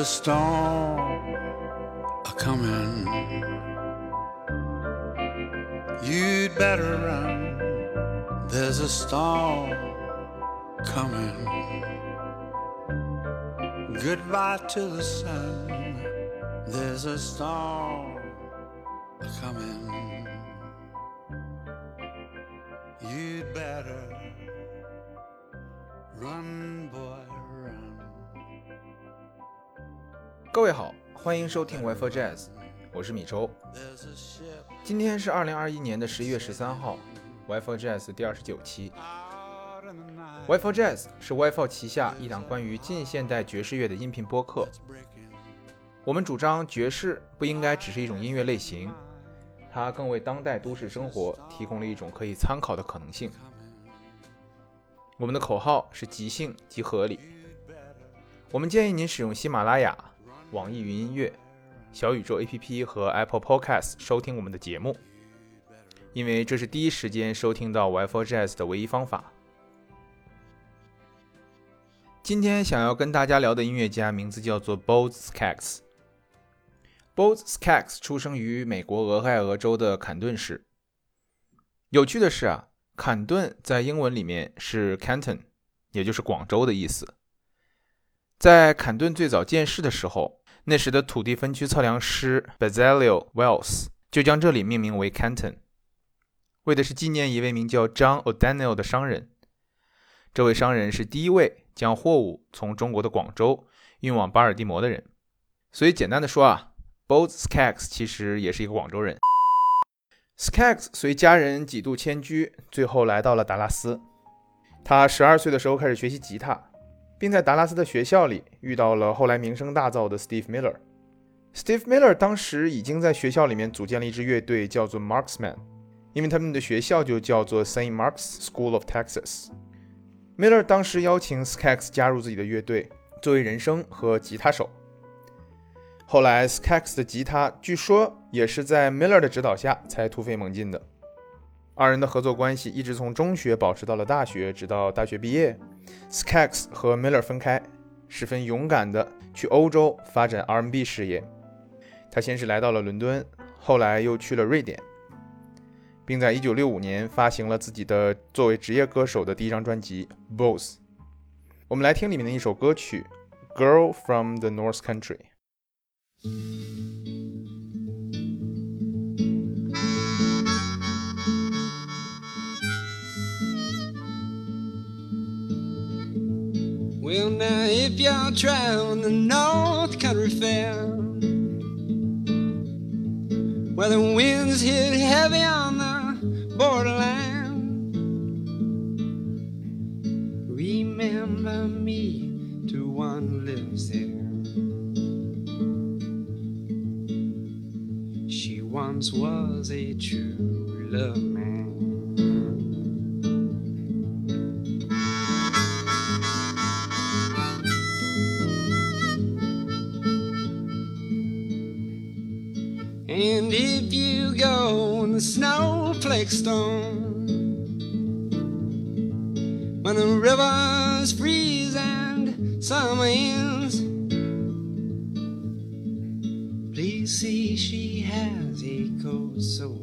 A storm a coming. You'd better run. There's a storm coming. Goodbye to the sun. There's a storm a coming. You'd better run. 各位好，欢迎收听 Wi-Fi Jazz，我是米周。今天是二零二一年的十一月十三号，Wi-Fi Jazz 第二十九期。Wi-Fi Jazz 是 Wi-Fi 旗下一档关于近现代爵士乐的音频播客。我们主张爵士不应该只是一种音乐类型，它更为当代都市生活提供了一种可以参考的可能性。我们的口号是即兴即合理。我们建议您使用喜马拉雅、网易云音乐、小宇宙 APP 和 Apple Podcast 收听我们的节目，因为这是第一时间收听到 Wi-Fi Jazz 的唯一方法。今天想要跟大家聊的音乐家名字叫做 Boz Scaggs。Boz Scaggs 出生于美国俄亥俄州的坎顿市。有趣的是啊，坎顿在英文里面是 Canton，也就是广州的意思。在坎顿最早建市的时候，那时的土地分区测量师 Bezalel Wells 就将这里命名为 Canton，为的是纪念一位名叫 John O'Donnell 的商人。这位商人是第一位将货物从中国的广州运往巴尔的摩的人。所以简单的说啊，Boz Scaggs 其实也是一个广州人。Scaggs 随家人几度迁居，最后来到了达拉斯。他十二岁的时候开始学习吉他，并在达拉斯的学校里遇到了后来名声大噪的 Steve Miller。Steve Miller 当时已经在学校里面组建了一支乐队，叫做 Marksman，因为他们的学校就叫做 Saint Mark's School of Texas。Miller 当时邀请 Skax 加入自己的乐队，作为人声和吉他手。后来 Skax 的吉他据说也是在 Miller 的指导下才突飞猛进的。二人的合作关系一直从中学保持到了大学，直到大学毕业 Skax 和 Miller 分开，十分勇敢地去欧洲发展 R&B 事业。他先是来到了伦敦，后来又去了瑞典。并在1965年发行了自己的作为职业歌手的第一张专辑《Boss》。我们来听里面的一首歌曲《Girl from the North Country》。Well, now, if y'all travel the North Country Fair, where the winds hit heavy on the borderland, remember me to one who lives there. She once was a true love snowflake storm, when the rivers freeze and summer ends, please see she has a coat so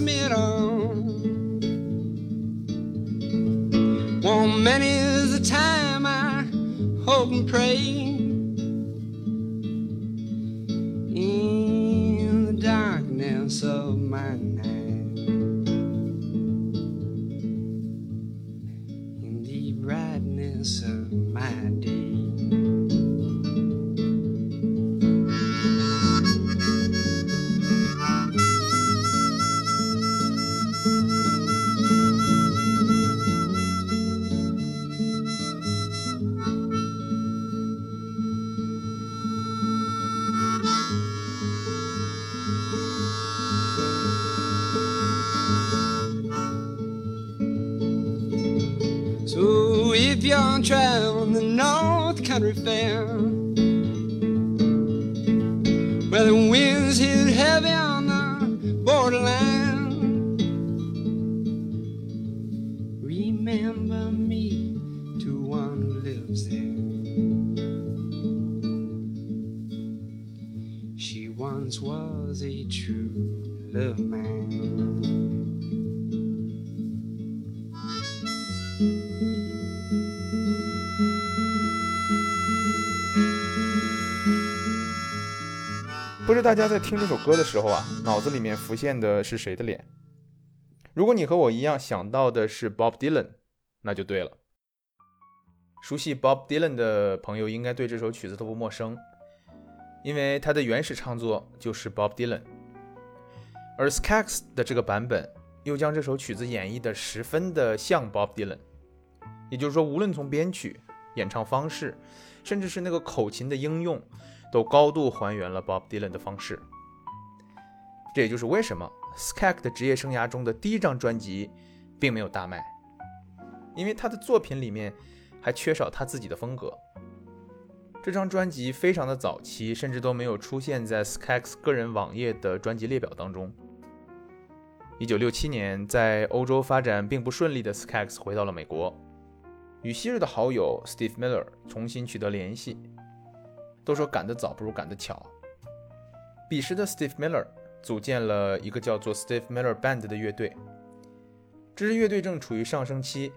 me at. Well, many is the time I hope and pray. 大家在听这首歌的时候啊，脑子里面浮现的是谁的脸？如果你和我一样想到的是 Bob Dylan，那就对了。熟悉 Bob Dylan 的朋友应该对这首曲子都不陌生，因为它的原始唱作就是 Bob Dylan，而 Skaggs 的这个版本又将这首曲子演绎的十分的像 Bob Dylan，也就是说，无论从编曲、演唱方式，甚至是那个口琴的应用。都高度还原了 Bob Dylan 的方式，这也就是为什么 Skaggs 的职业生涯中的第一张专辑并没有大卖，因为他的作品里面还缺少他自己的风格。这张专辑非常的早期，甚至都没有出现在 Skaggs 个人网页的专辑列表当中。1967年，在欧洲发展并不顺利的 Skaggs 回到了美国，与昔日的好友 Steve Miller 重新取得联系。都说赶得早不如赶得巧。彼时的 Steve Miller 组建了一个叫做 Steve Miller Band 的乐队，这支乐队正处于上升期，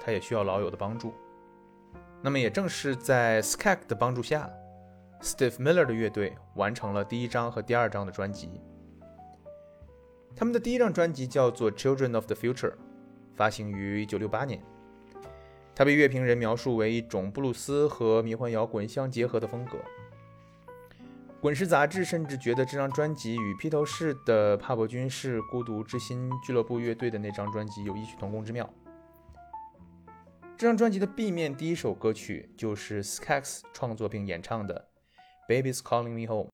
他也需要老友的帮助。那么也正是在 Skaggs 的帮助下，Steve Miller 的乐队完成了第一张和第二张的专辑。他们的第一张专辑叫做 Children of the Future，发行于1968年。它被乐评人描述为一种布鲁斯和迷幻摇滚相结合的风格。滚石杂志甚至觉得这张专辑与披头士的帕伯君士孤独之心俱乐部乐队的那张专辑有异曲同工之妙。这张专辑的 B 面第一首歌曲就是 Skax 创作并演唱的《Baby's Calling Me Home》。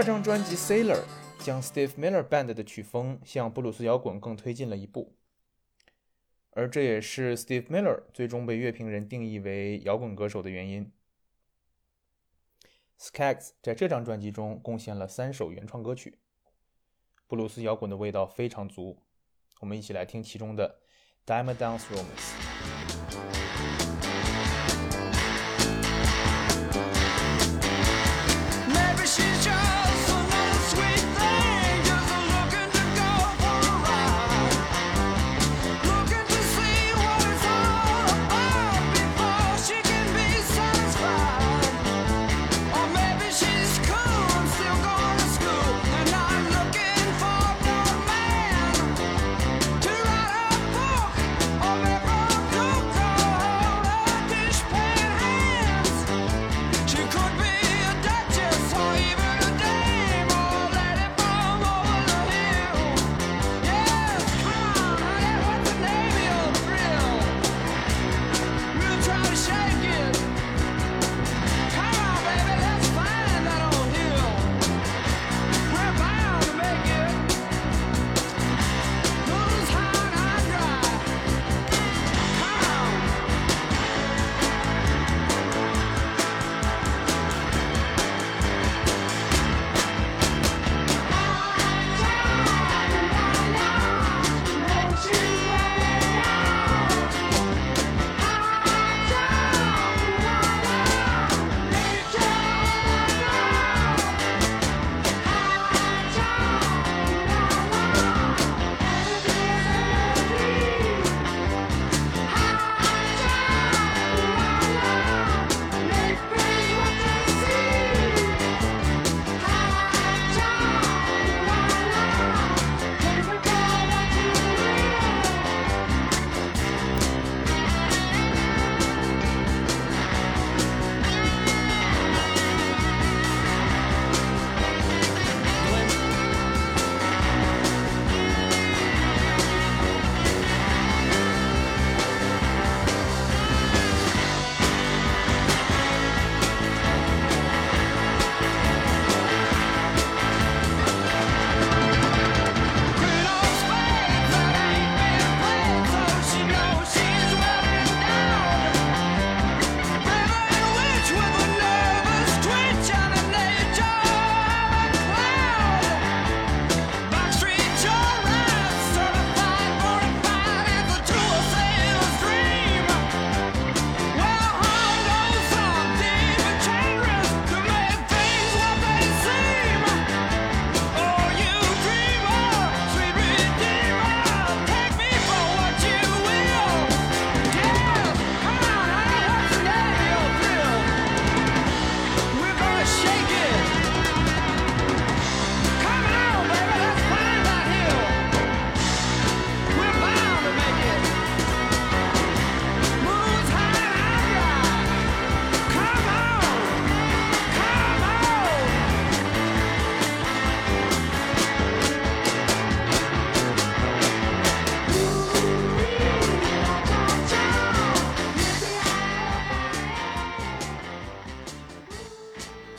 二张专辑《Sailor》将 Steve Miller Band 的曲风向布鲁斯摇滚更推进了一步，而这也是 Steve Miller 最终被乐评人定义为摇滚歌手的原因。Skaggs 在这张专辑中贡献了三首原创歌曲，布鲁斯摇滚的味道非常足。我们一起来听其中的《Diamond Dance Romance》。Maybe she's just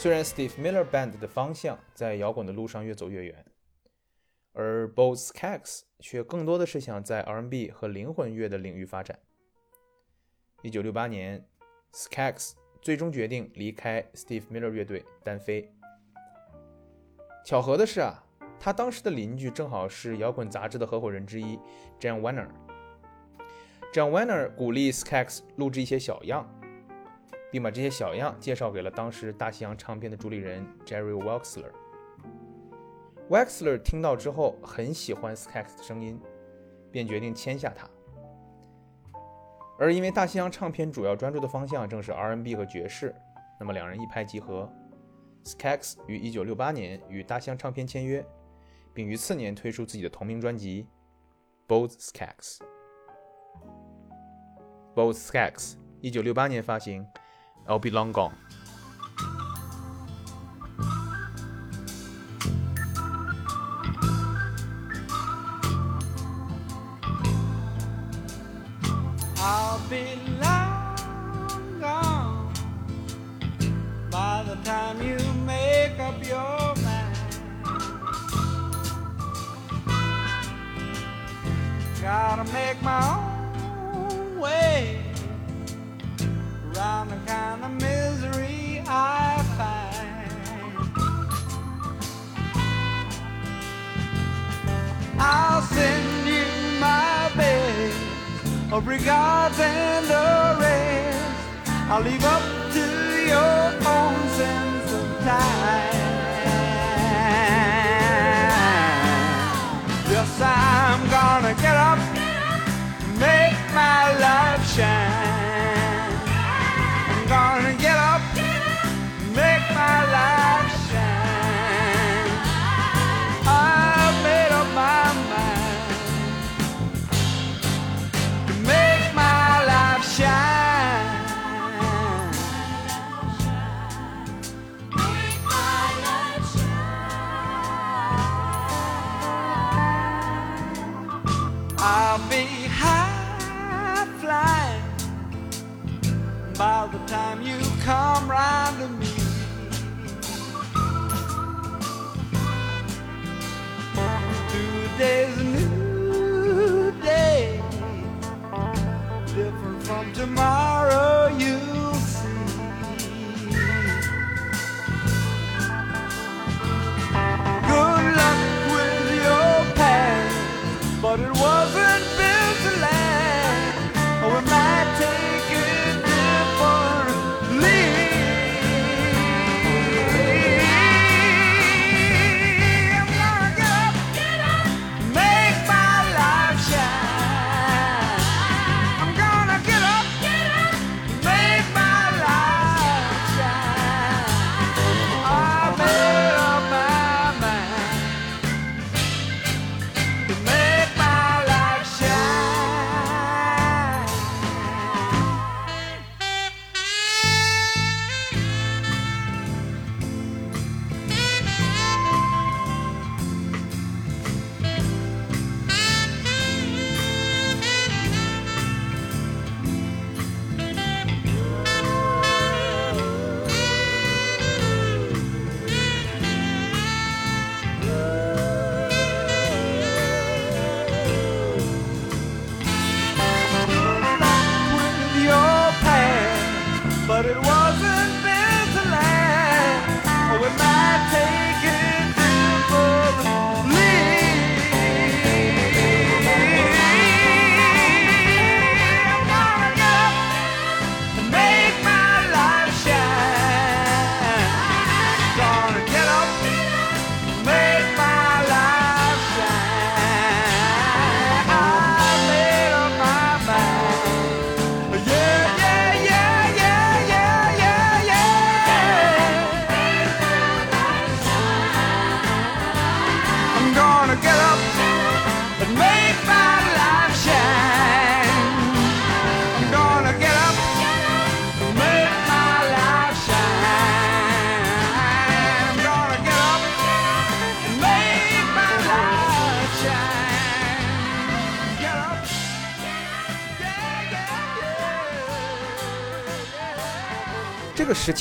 虽然 Steve Miller Band 的方向在摇滚的路上越走越远，而 Bo Skaggs 却更多的是想在 R&B 和灵魂乐的领域发展。1968年，Skaggs 最终决定离开 Steve Miller 乐队单飞。巧合的是啊，他当时的邻居正好是摇滚杂志的合伙人之一 John Wenner。John Wenner 鼓励 Skaggs 录制一些小样，并把这些小样介绍给了当时大西洋唱片的主理人 Jerry Wexler。Wexler 听到之后很喜欢 Skaggs 的声音，便决定签下他。而因为大西洋唱片主要专注的方向正是 R&B 和爵士，那么两人一拍即合。Skaggs 于1968年与大西洋唱片签约，并于次年推出自己的同名专辑《Both Skaggs》。Both Skaggs 1968年发行，《I'll be long gone. I'll be long gone by the time you make up your mind. Gotta make my own. The misery I find. I'll send you my best of regards and the rest. I'll leave up to your own sense of time. Yes, I'm gonna get up, make my life shine. Round to me. Today's a new day, different from tomorrow.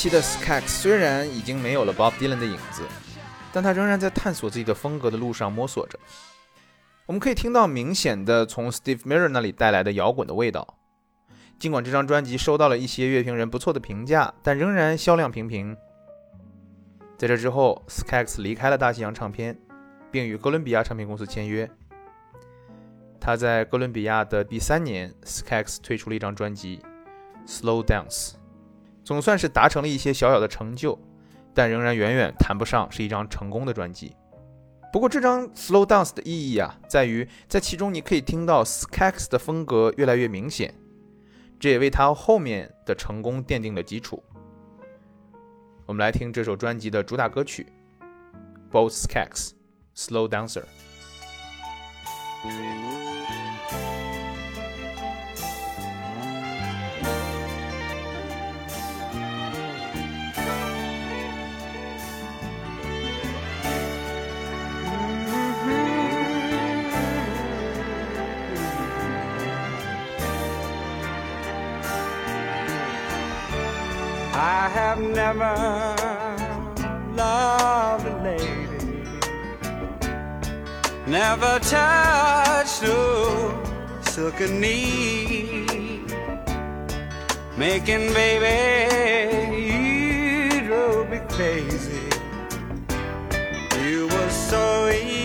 期的 Skaggs 虽然已经没有了 Bob Dylan 的影子，但他仍然在探索自己的风格的路上摸索着。我们可以听到明显的从 Steve Miller 那里带来的摇滚的味道。尽管这张专辑收到了一些乐评人不错的评价，但仍然销量平平。在这之后，Skaggs 离开了大西洋唱片，并与哥伦比亚唱片公司签约。他在哥伦比亚的第三年，Skaggs 推出了一张专辑《Slow Dance》，总算是达成了一些小小的成就，但仍然远远谈不上是一张成功的专辑。不过，这张《Slow Dance》的意义啊，在于在其中你可以听到 Skaggs 的风格越来越明显，这也为他后面的成功奠定了基础。我们来听这首专辑的主打歌曲《Both Skaggs Slow Dancer》。I have never loved a lady, never touched a knee, making baby you drove me crazy. You were so easy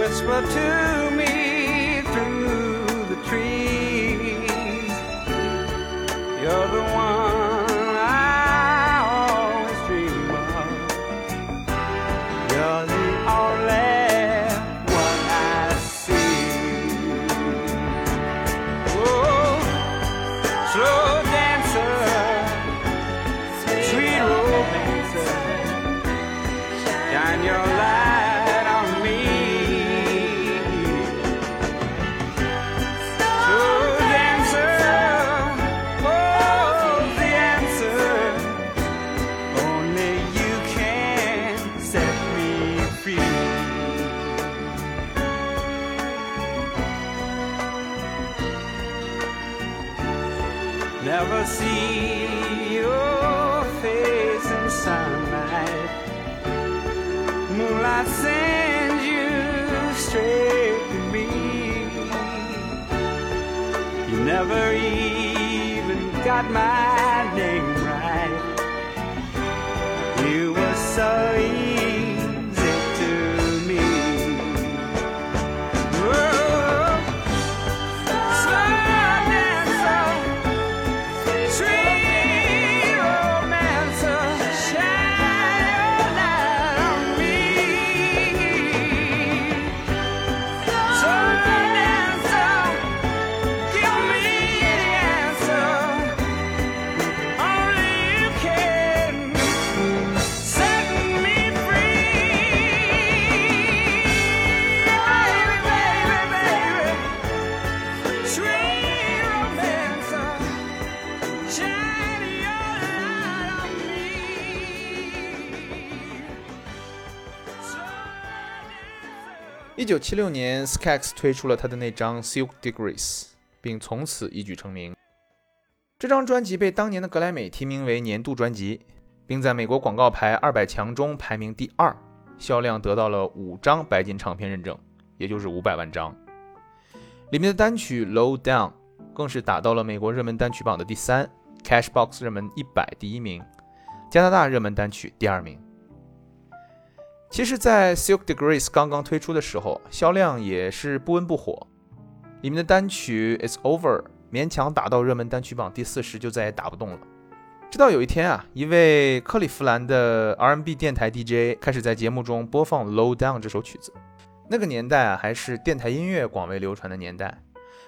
Whisper to 九七六年，Skax 推出了他的那张《Silk Degrees》，并从此一举成名。这张专辑被当年的格莱美提名为年度专辑，并在美国广告牌二百强中排名第二，销量得到了五张白金唱片认证，也就是五百万张。里面的单曲《Low Down》更是打到了美国热门单曲榜的第三，Cashbox 热门一百第一名，加拿大热门单曲第二名。其实，在《Silk Degrees》刚刚推出的时候，销量也是不温不火。里面的单曲《It's Over》勉强打到热门单曲榜第四十，就再也打不动了。直到有一天啊，一位克利夫兰的 R&B 电台 DJ 开始在节目中播放《Low Down》这首曲子。那个年代啊，还是电台音乐广为流传的年代，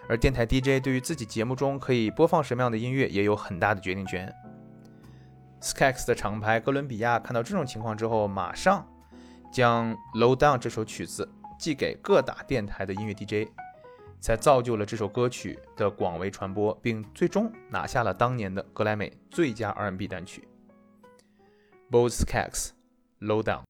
而电台 DJ 对于自己节目中可以播放什么样的音乐也有很大的决定权。Skax 的厂牌哥伦比亚看到这种情况之后，马上将《Low Down》这首曲子寄给各大电台的音乐 DJ，才造就了这首歌曲的广为传播，并最终拿下了当年的格莱美最佳 R&B 单曲。Both Skaggs，《Low Down》。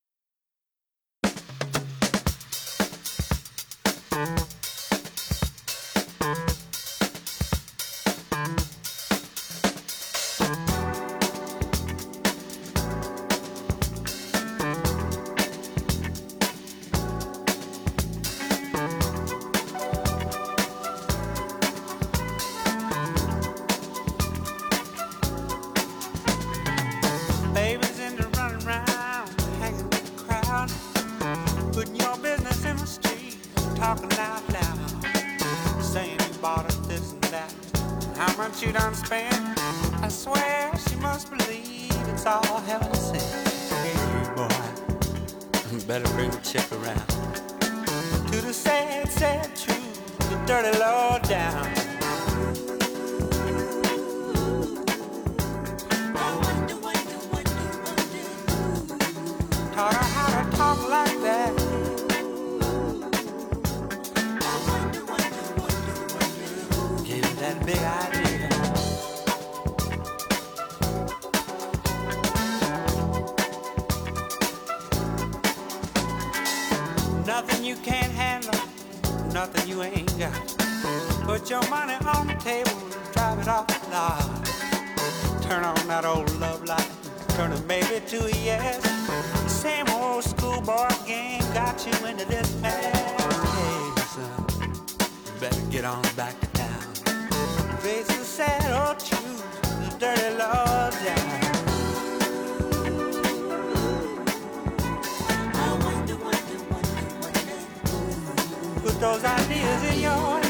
Those ideas in your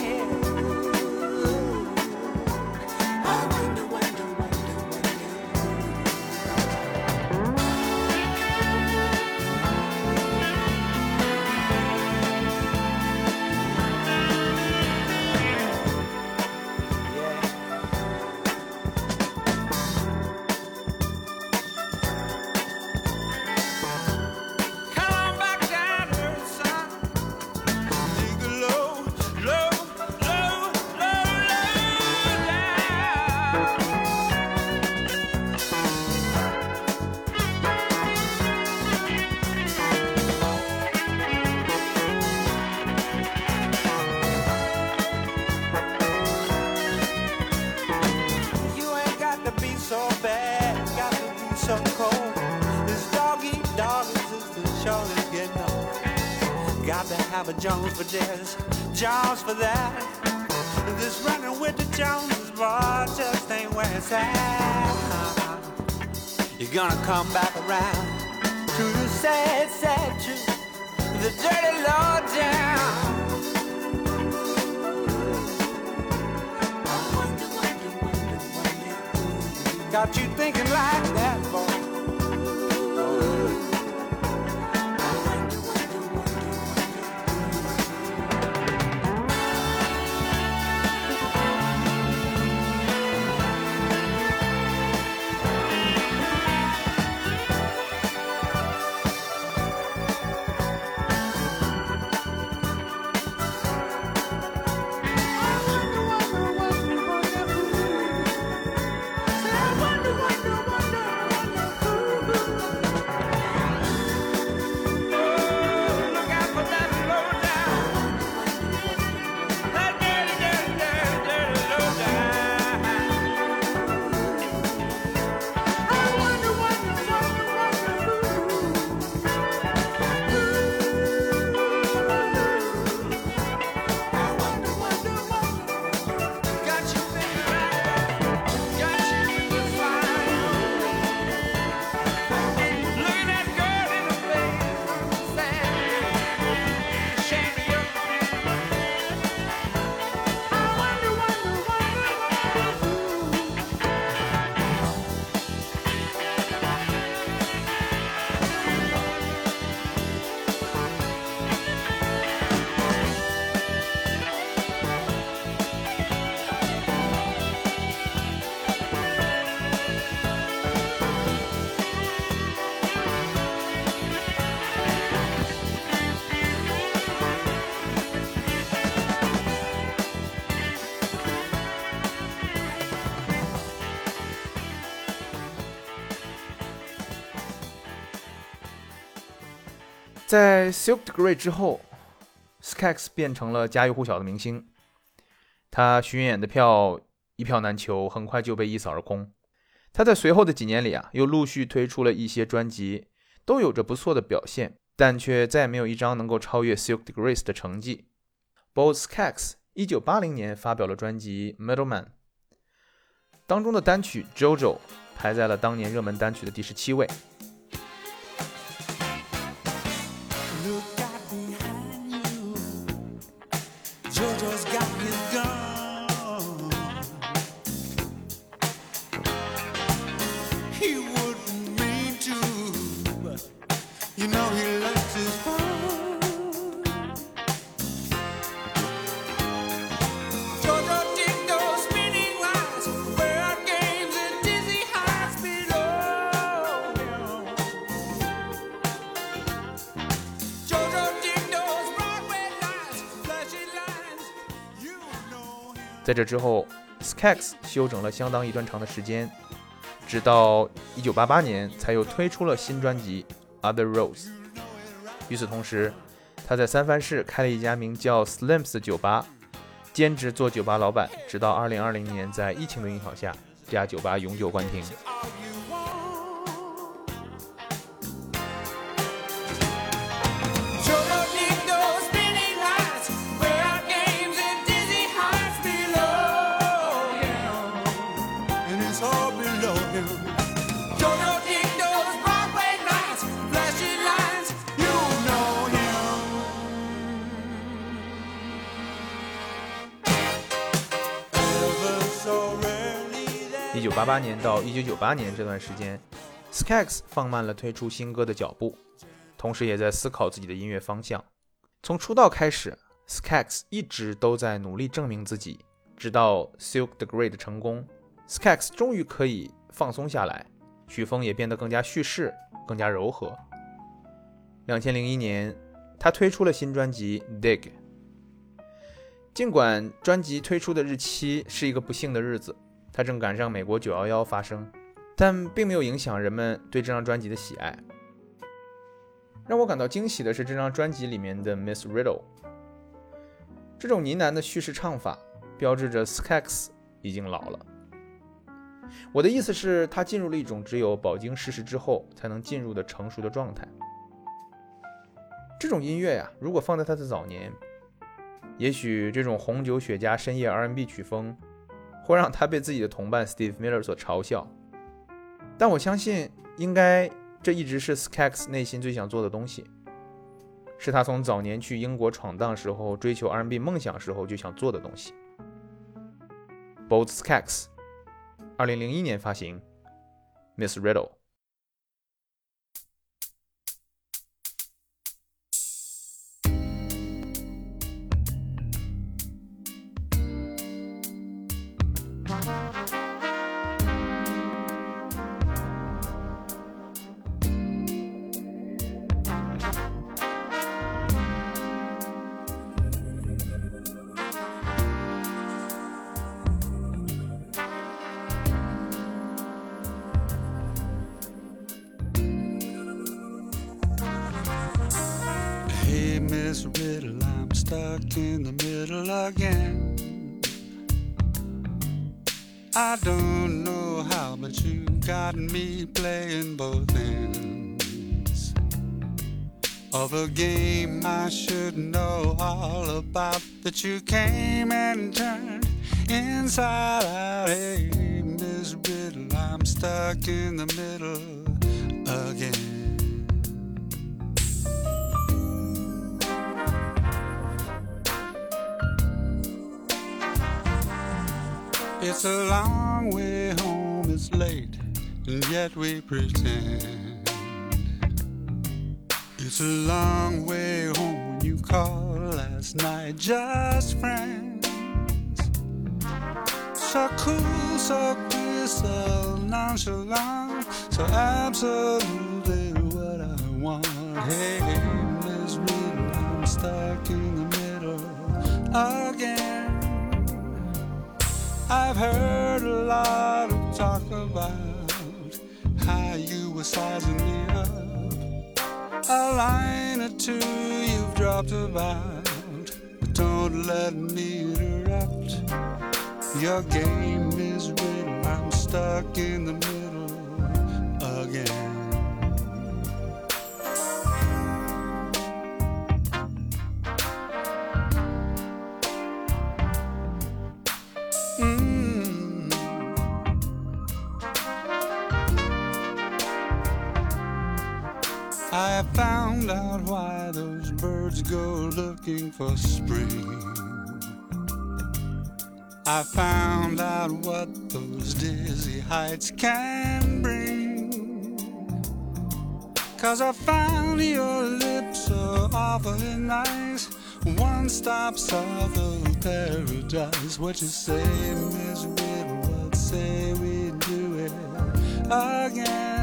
for that. This running with the Joneses, boy, just ain't where it's at. You're gonna come back around to the sad, sad truth, the dirty low down. Got you thinking like that, 在 Silk Degree 之后，Skaggs 变成了家喻户晓的明星。他巡演的票一票难求，很快就被一扫而空。他在随后的几年里啊，又陆续推出了一些专辑，都有着不错的表现，但却再也没有一张能够超越 Silk the Great 的成绩。Both Skaggs 一九八零年发表了专辑《Middleman》，当中的单曲《JoJo》排在了当年热门单曲的第十七位。Look out behind you. JoJo's 在这之后，Skax 休整了相当一段长的时间，直到1988年才又推出了新专辑《Other Roads》。与此同时，他在三藩市开了一家名叫 Slims 的酒吧，兼职做酒吧老板，直到2020年在疫情的影响下，这家酒吧永久关停。一九八八年到一九九八年这段时间，Skax 放慢了推出新歌的脚步，同时也在思考自己的音乐方向。从出道开始，Skax 一直都在努力证明自己。直到《Silk Degree》的成功，Skax 终于可以放松下来，曲风也变得更加叙事、更加柔和。两千零一年，他推出了新专辑《Dig》。尽管专辑推出的日期是一个不幸的日子。它正赶上美国911发生，但并没有影响人们对这张专辑的喜爱。让我感到惊喜的是这张专辑里面的《Miss Riddle》，这种呢喃的叙事唱法标志着 Skaggs 已经老了。我的意思是，他进入了一种只有饱经世事之后才能进入的成熟的状态。这种音乐呀，如果放在他的早年，也许这种红酒雪茄深夜 R&B 曲风会让他被自己的同伴 Steve Miller 所嘲笑，但我相信，应该这一直是 Skax 内心最想做的东西，是他从早年去英国闯荡时候追求 R&B 梦想时候就想做的东西。Both Skaggs，二零零一年发行，Miss Riddle。Riddle, I'm stuck in the middle again. I don't know how, but you got me playing both ends of a game I should know all about. That you came and turned inside out. Hey, Miss Riddle, I'm stuck in the middle It's a long way home, it's late, and yet we pretend. It's a long way home when you called last night, just friends. So cool, so clear, so nonchalant, so absolutely what I want. Hey, Miss I'm stuck in the middle again. I've heard a lot of talk about how you were sizing me up. A line or two you've dropped about, but don't let me interrupt. Your game is riddle, I'm stuck in the middle again. For spring. I found out what those dizzy heights can bring. Cause I found your lips so awfully nice. One stop south paradise. What you say, Miss? What say we do it again?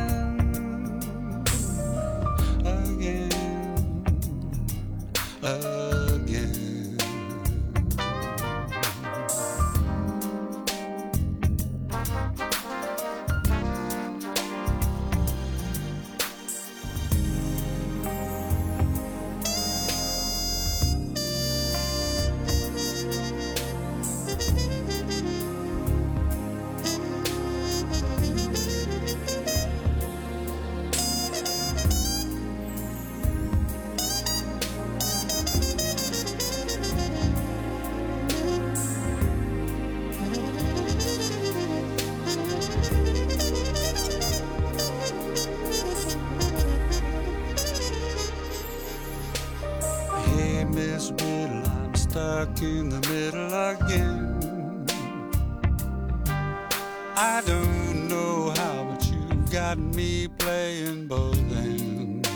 Got me playing both ends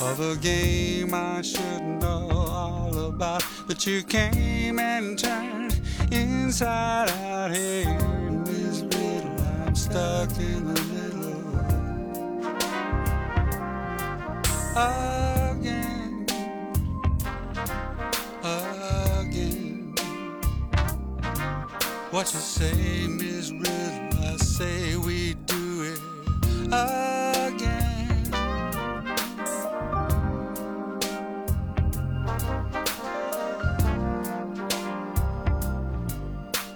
of a game I should know all about. But you came and turned inside out here in this riddle. I'm stuck in the middle again, again. What you say, Miss Riddle? Say we do it again.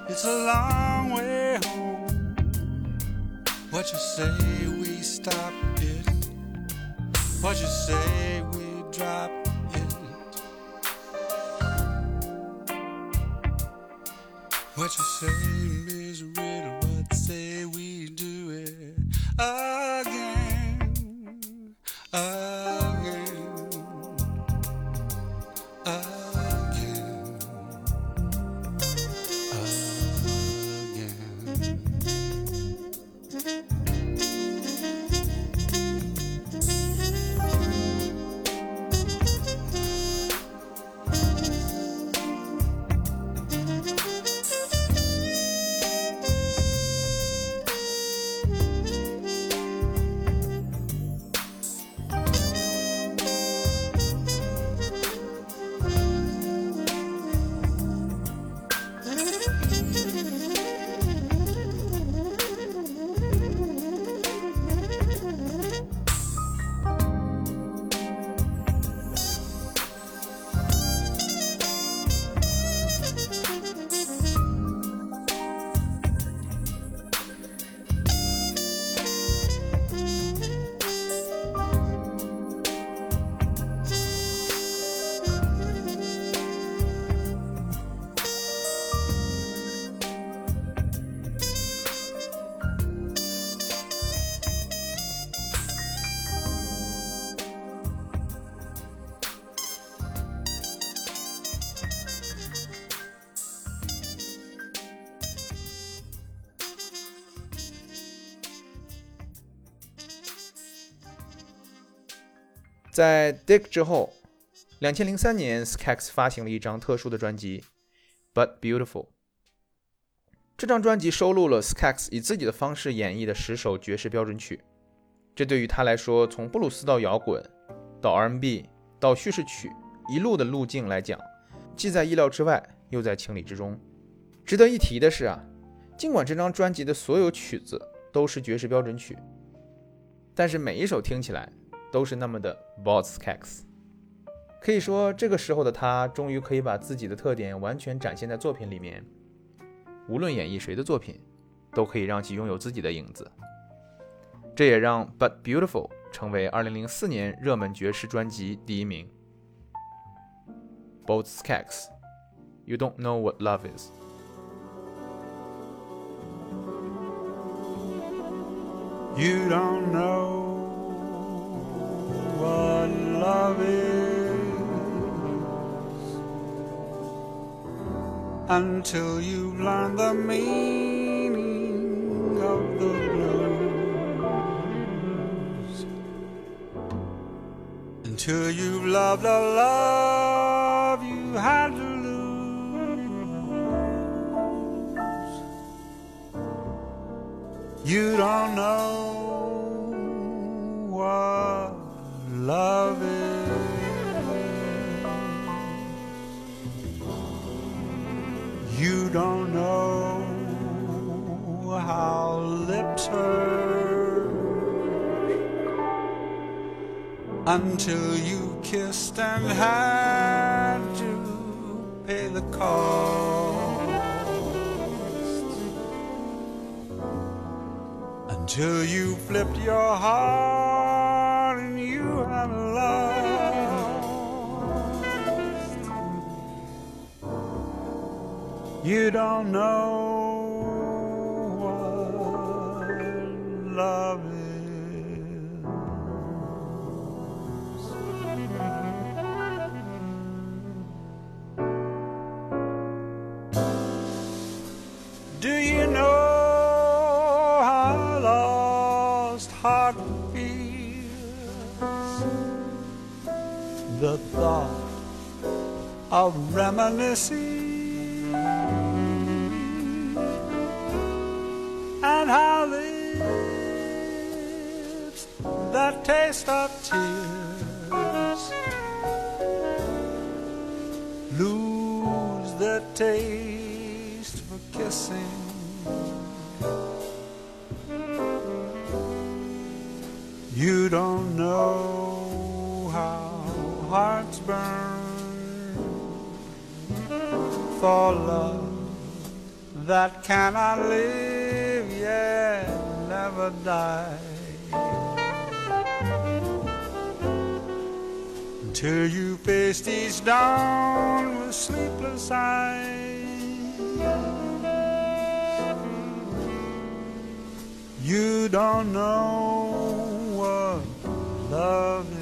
It's a long way home. What you say, we stop it? What you say, we drop it? What you say, Miss Riddle? Say we do it again, again, 在 Dick 之后，两千零三年 Skaggs 发行了一张特殊的专辑《But Beautiful》。这张专辑收录了 Skaggs 以自己的方式演绎的十首爵士标准曲，这对于他来说，从布鲁斯到摇滚，到 R&B，到叙事曲，一路的路径来讲，既在意料之外，又在情理之中。值得一提的是啊，尽管这张专辑的所有曲子都是爵士标准曲，但是每一首听起来都是那么的 Boz Skaggs。可以说，这个时候的他终于可以把自己的特点完全展现在作品里面。无论演绎谁的作品，都可以让其拥有自己的影子。这也让《But Beautiful》成为2004年热门爵士专辑第一名。Both Skaggs, You Don't Know What Love Is。You don't know until you've learned the meaning of the blues. Until you've loved a love you had to lose. You don't know until you kissed and had to pay the cost. Until you flipped your heart and you had lost. You don't know what love The thought of reminiscing and how lips that taste of tears lose the taste for kissing. You don't know burn for love that cannot live yet never die. Until you face these down with sleepless eyes. You don't know what love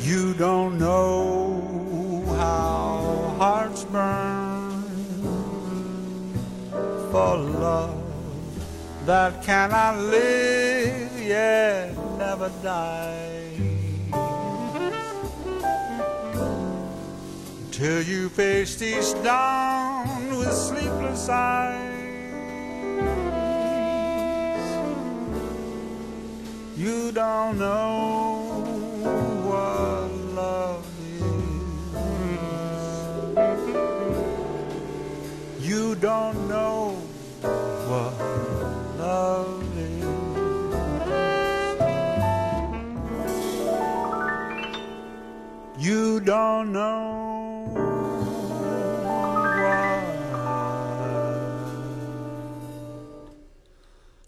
You don't know how hearts burn for love that cannot live yet never die. Till you face these down You don't know what love is. You don't know what love is. You don't know what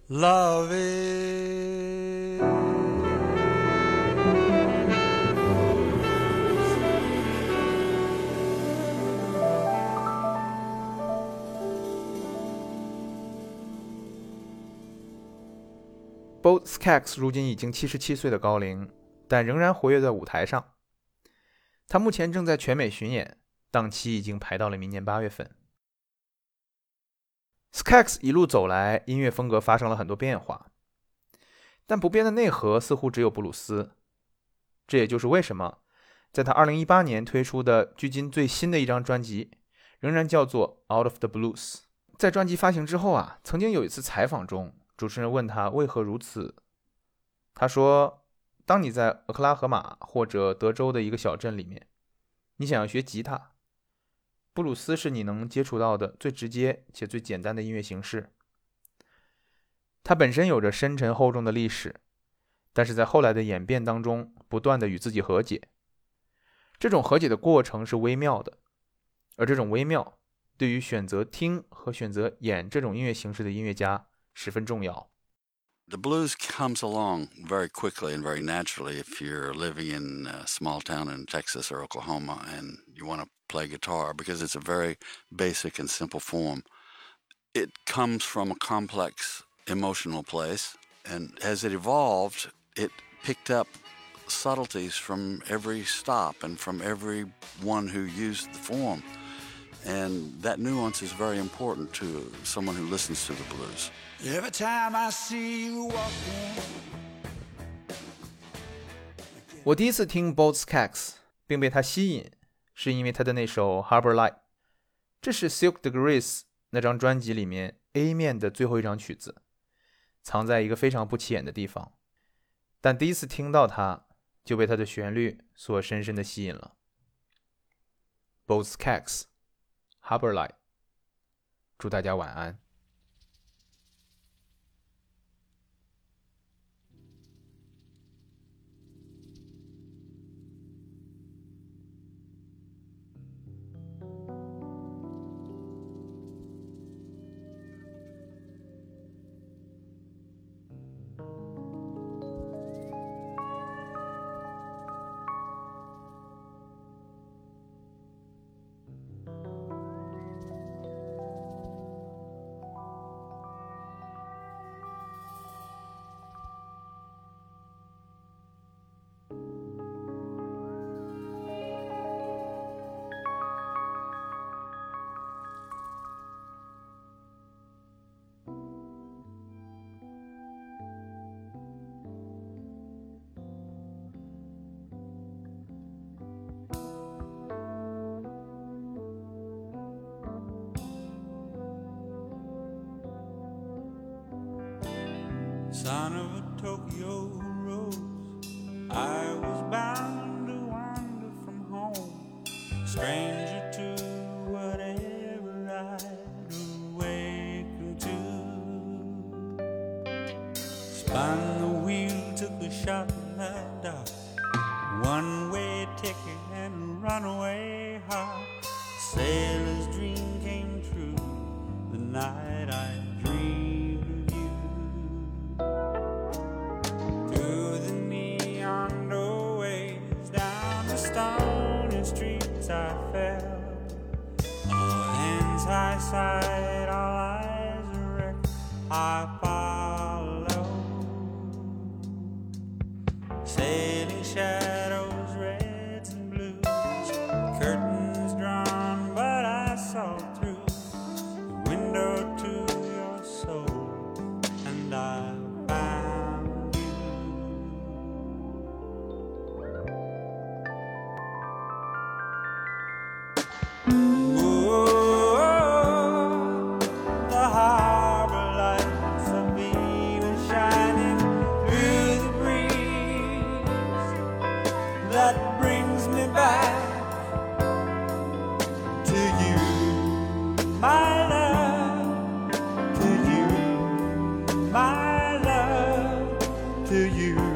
love is. Cax 如今已经七十七岁的高龄，但仍然活跃在舞台上。他目前正在全美巡演，档期已经排到了明年八月份。Skax 一路走来，音乐风格发生了很多变化，但不变的内核似乎只有布鲁斯。这也就是为什么，在他2018年推出的距今最新的一张专辑，仍然叫做《Out of the Blues》。在专辑发行之后啊，曾经有一次采访中，主持人问他为何如此，他说：“当你在俄克拉荷马或者德州的一个小镇里面，你想要学吉他，布鲁斯是你能接触到的最直接且最简单的音乐形式。它本身有着深沉厚重的历史，但是在后来的演变当中，不断的与自己和解。这种和解的过程是微妙的，而这种微妙对于选择听和选择演这种音乐形式的音乐家十分重要。The blues comes along very quickly and very naturally if you're living in a small town in Texas or Oklahoma and you want to play guitar because it's a very basic and simple form. It comes from a complex emotional place, and as it evolved, it picked up subtleties from every stop and from everyone who used the form. And that nuance is very important to someone who listens to the blues. Every time I see you walking, 我第一次听 b o t s Skaggs 并被他吸引，是因为他的那首《Harbor Light》，这是 Silk Degrees 那张专辑里面 A 面的最后一张曲子，藏在一个非常不起眼的地方。但第一次听到它，就被它的旋律所深深的吸引了。b o t s Skaggs，《Harbor Light》，祝大家晚安。Son of a Tokyo to you,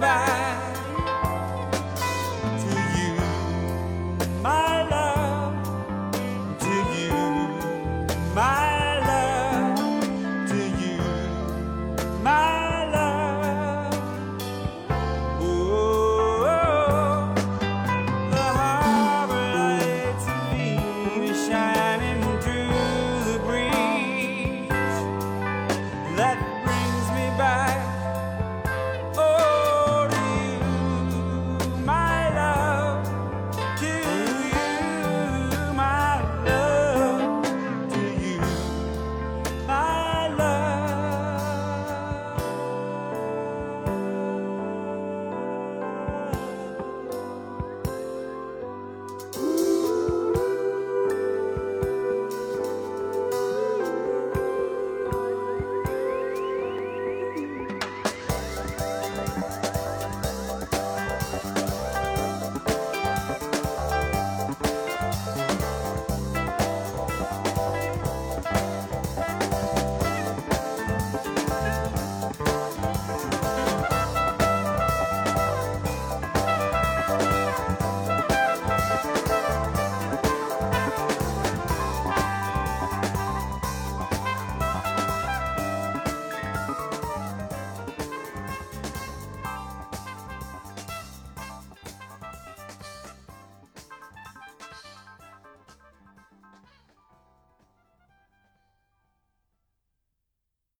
Back.